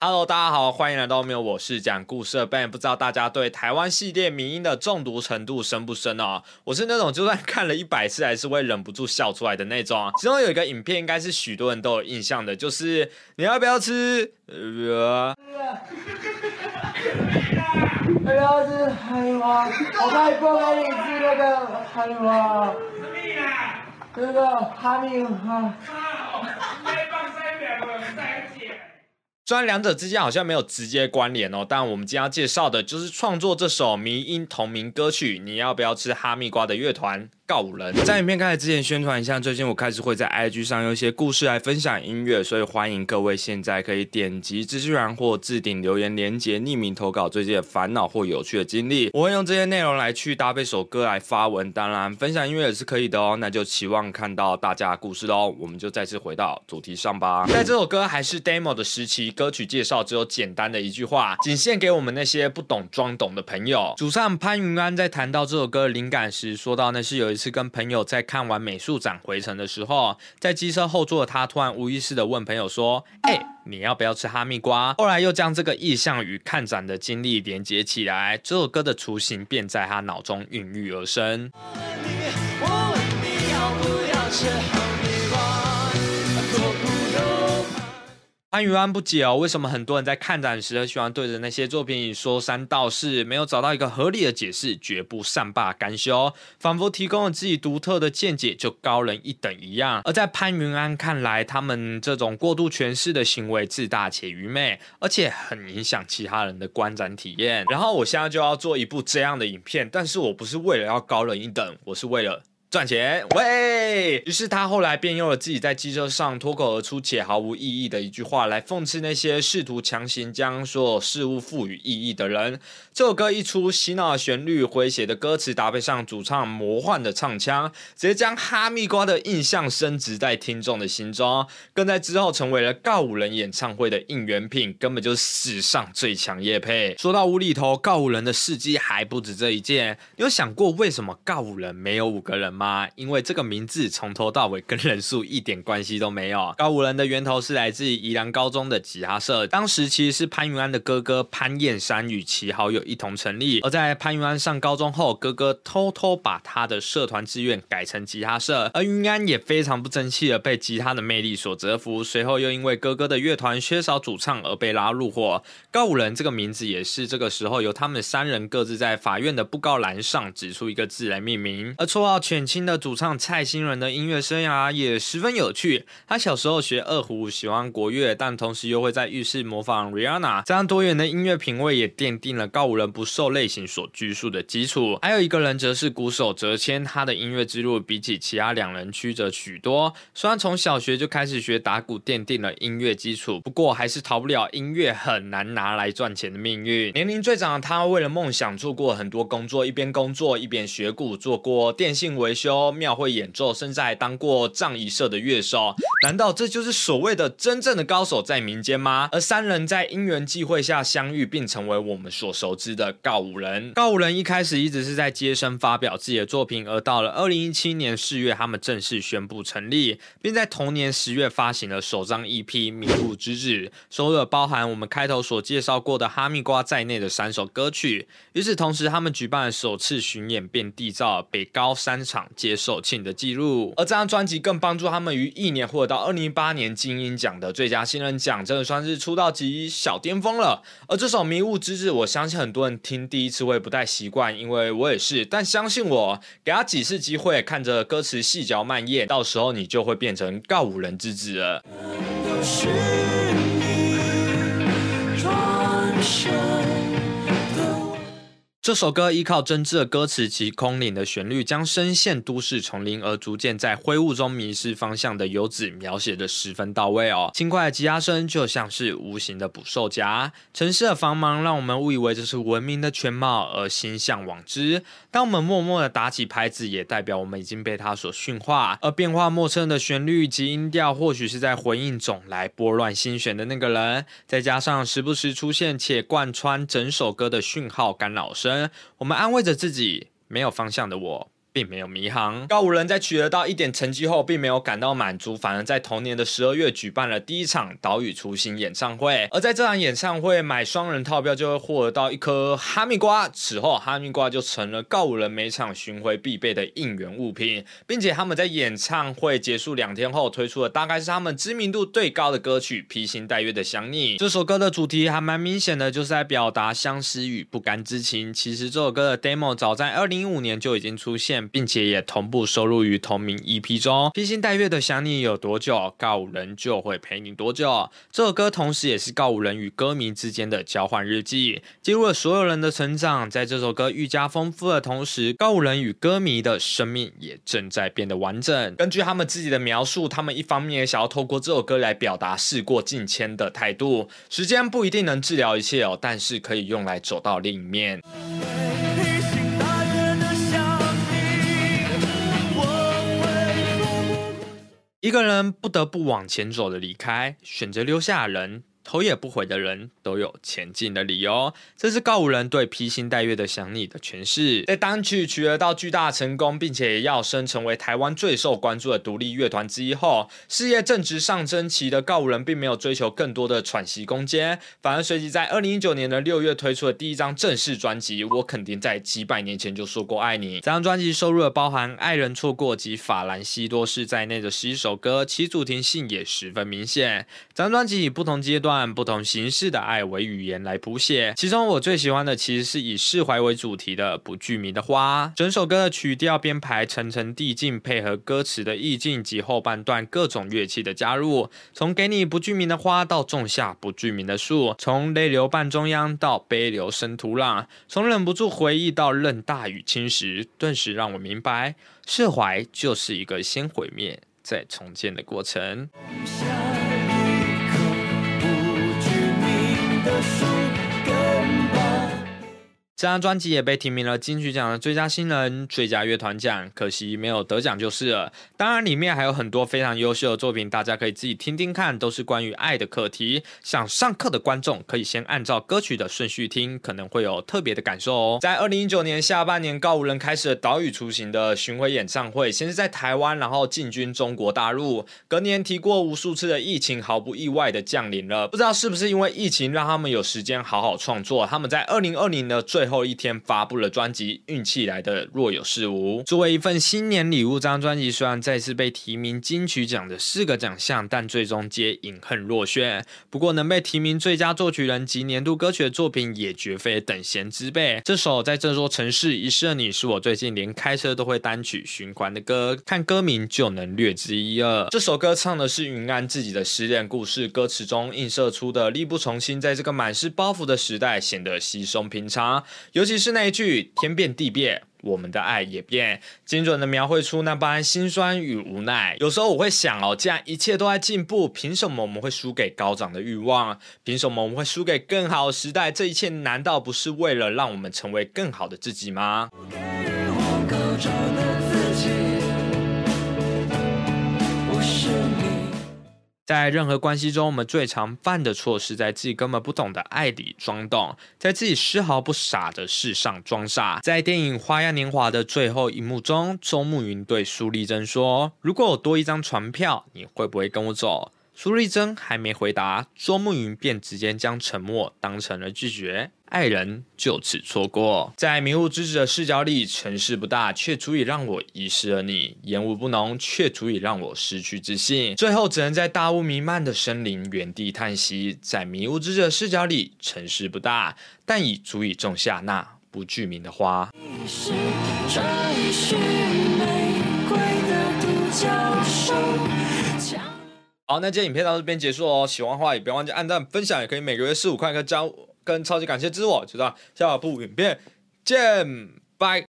Hello，大家好，欢迎来到没有我是讲故事的 Ben。不知道大家对台湾系列迷音的中毒程度深不深哦？我是那种就算看了一百次还是会忍不住笑出来的那种。其中有一个影片应该是许多人都有印象的，就是你要不要吃？呃，不要吃哈密瓜，我可以不给你吃那个哈密瓜，那个哈密瓜。虽然两者之间好像没有直接关联哦，但我们今天要介绍的就是创作这首迷音同名歌曲《你要不要吃哈密瓜》的乐团。告人，在影片开始之前宣传一下，最近我开始会在 IG 上用一些故事来分享音乐，所以欢迎各位现在可以点击资讯栏或置顶留言连接，匿名投稿最近的烦恼或有趣的经历，我会用这些内容来去搭配首歌来发文。当然，分享音乐也是可以的哦。那就期望看到大家的故事喽。我们就再次回到主题上吧。在这首歌还是 demo 的时期，歌曲介绍只有简单的一句话，仅限给我们那些不懂装懂的朋友。主唱潘云安在谈到这首歌的灵感时，说到那是有一是跟朋友在看完美术展回程的时候，在机车后座的他突然无意识的问朋友说：“哎，你要不要吃哈密瓜？”后来又将这个意象与看展的经历连接起来，这首歌的雏形便在他脑中孕育而生。潘云安不解哦，为什么很多人在看展时喜欢对着那些作品说三道四，没有找到一个合理的解释，绝不善罢甘休，仿佛提供了自己独特的见解就高人一等一样。而在潘云安看来，他们这种过度诠释的行为自大且愚昧，而且很影响其他人的观展体验。然后我现在就要做一部这样的影片，但是我不是为了要高人一等，我是为了。赚钱，喂！于是他后来便用了自己在机车上脱口而出且毫无意义的一句话来讽刺那些试图强行将所有事物赋予意义的人。这首歌一出，洗脑的旋律、诙谐的歌词搭配上主唱魔幻的唱腔，直接将哈密瓜的印象升值在听众的心中，更在之后成为了告五人演唱会的应援品，根本就是史上最强夜配。说到无厘头，告五人的事迹还不止这一件。有想过为什么告五人没有五个人吗？吗？因为这个名字从头到尾跟人数一点关系都没有。高五人的源头是来自宜兰高中的吉他社，当时其实是潘云安的哥哥潘燕山与其好友一同成立。而在潘云安上高中后，哥哥偷偷把他的社团志愿改成吉他社，而云安也非常不争气的被吉他的魅力所折服。随后又因为哥哥的乐团缺少主唱而被拉入伙。高五人这个名字也是这个时候由他们三人各自在法院的布告栏上指出一个字来命名，而绰号犬。新的主唱蔡新仁的音乐生涯也十分有趣。他小时候学二胡，喜欢国乐，但同时又会在浴室模仿 Rihanna。这样多元的音乐品味也奠定了告五人不受类型所拘束的基础。还有一个人则是鼓手哲谦，他的音乐之路比起其他两人曲折许多。虽然从小学就开始学打鼓，奠定了音乐基础，不过还是逃不了音乐很难拿来赚钱的命运。年龄最长的他，为了梦想做过很多工作，一边工作一边学鼓，做过电信维。修庙会演奏，甚至还当过葬仪社的乐手，难道这就是所谓的真正的高手在民间吗？而三人在因缘际会下相遇，并成为我们所熟知的告五人。告五人一开始一直是在接生发表自己的作品，而到了二零一七年四月，他们正式宣布成立，并在同年十月发行了首张 EP《迷雾之日》，收录包含我们开头所介绍过的哈密瓜在内的三首歌曲。与此同时，他们举办了首次巡演，并缔造北高三场。接受庆的记录，而这张专辑更帮助他们于一年获得到二零一八年金鹰奖的最佳新人奖，真的算是出道即小巅峰了。而这首《迷雾之日》，我相信很多人听第一次会不太习惯，因为我也是。但相信我，给他几次机会，看着歌词细嚼慢咽，到时候你就会变成告五人之子了。这首歌依靠真挚的歌词及空灵的旋律，将深陷都市丛林而逐渐在灰雾中迷失方向的游子描写的十分到位哦。轻快的吉他声就像是无形的捕兽夹，城市的繁忙让我们误以为这是文明的全貌而心向往之。当我们默默的打起拍子，也代表我们已经被它所驯化。而变化莫测的旋律及音调，或许是在回应总来拨乱心弦的那个人。再加上时不时出现且贯穿整首歌的讯号干扰声。我们安慰着自己，没有方向的我。并没有迷航。告五人在取得到一点成绩后，并没有感到满足，反而在同年的十二月举办了第一场岛屿雏形演唱会。而在这场演唱会买双人套票就会获得到一颗哈密瓜，此后哈密瓜就成了告五人每场巡回必备的应援物品，并且他们在演唱会结束两天后推出了大概是他们知名度最高的歌曲《披星戴月的想你》。这首歌的主题还蛮明显的，就是在表达相思与不甘之情。其实这首歌的 demo 早在二零一五年就已经出现，并且也同步收录于同名 EP 中。披星戴月的想你有多久，告五人就会陪你多久。这首歌同时也是告五人与歌迷之间的交换日记，记录了所有人的成长。在这首歌愈加丰富的同时，告五人与歌迷的生命也正在变得完整。根据他们自己的描述，他们一方面也想要透过这首歌来表达事过境迁的态度。时间不一定能治疗一切哦，但是可以用来走到另一面。一个人不得不往前走的离开，选择留下人。头也不回的人都有前进的理由，这是告五人对披星戴月的想你的诠释。在单曲取得到巨大成功，并且要升成为台湾最受关注的独立乐团之一后，事业正值上升期的告五人并没有追求更多的喘息空间，反而随即在二零一九年的六月推出了第一张正式专辑《我肯定在几百年前就说过爱你》。这张专辑收录了包含《爱人错过》及《法兰西多士》在内的十一首歌，其主题性也十分明显。这张专辑以不同阶段。不同形式的爱为语言来谱写，其中我最喜欢的其实是以释怀为主题的不具名的花。整首歌的曲调编排层层递进，配合歌词的意境及后半段各种乐器的加入，从给你不具名的花到种下不具名的树，从泪流半中央到悲流生土壤，从忍不住回忆到任大雨侵蚀，顿时让我明白，释怀就是一个先毁灭再重建的过程。这张专辑也被提名了金曲奖的最佳新人、最佳乐团奖，可惜没有得奖就是了。当然，里面还有很多非常优秀的作品，大家可以自己听听看，都是关于爱的课题。想上课的观众可以先按照歌曲的顺序听，可能会有特别的感受哦。在二零一九年下半年，告五人开始了岛屿雏形的巡回演唱会，先是在台湾，然后进军中国大陆。隔年提过无数次的疫情，毫不意外的降临了。不知道是不是因为疫情让他们有时间好好创作，他们在二零二零的最后一天发布了专辑，运气来的若有似无。作为一份新年礼物，这张专辑虽然再次被提名金曲奖的四个奖项，但最终皆饮恨落选。不过能被提名最佳作曲人及年度歌曲的作品，也绝非等闲之辈。这首在这座城市遗失的你，是我最近连开车都会单曲循环的歌，看歌名就能略知一二。这首歌唱的是云安自己的失恋故事，歌词中映射出的力不从心，在这个满是包袱的时代，显得稀松平常。尤其是那一句“天变地变，我们的爱也变”，精准的描绘出那般心酸与无奈。有时候我会想哦，既然一切都在进步，凭什么我们会输给高涨的欲望？凭什么我们会输给更好的时代？这一切难道不是为了让我们成为更好的自己吗？在任何关系中，我们最常犯的错是在自己根本不懂的爱里装懂，在自己丝毫不傻的事上装傻。在电影《花样年华》的最后一幕中，周慕云对苏丽珍说：“如果我多一张船票，你会不会跟我走？”苏丽珍还没回答，周慕云便直接将沉默当成了拒绝。爱人就此错过，在迷雾之子的视角里，城市不大，却足以让我遗失了你；烟雾不浓，却足以让我失去自信。最后，只能在大雾弥漫的森林原地叹息。在迷雾之子的视角里，城市不大，但已足以种下那不具名的花。好，那今天影片到这边结束哦。喜欢的话也别忘记按赞、分享，也可以每个月四五块跟加跟超级感谢支持我，就这样，下部影片见，拜。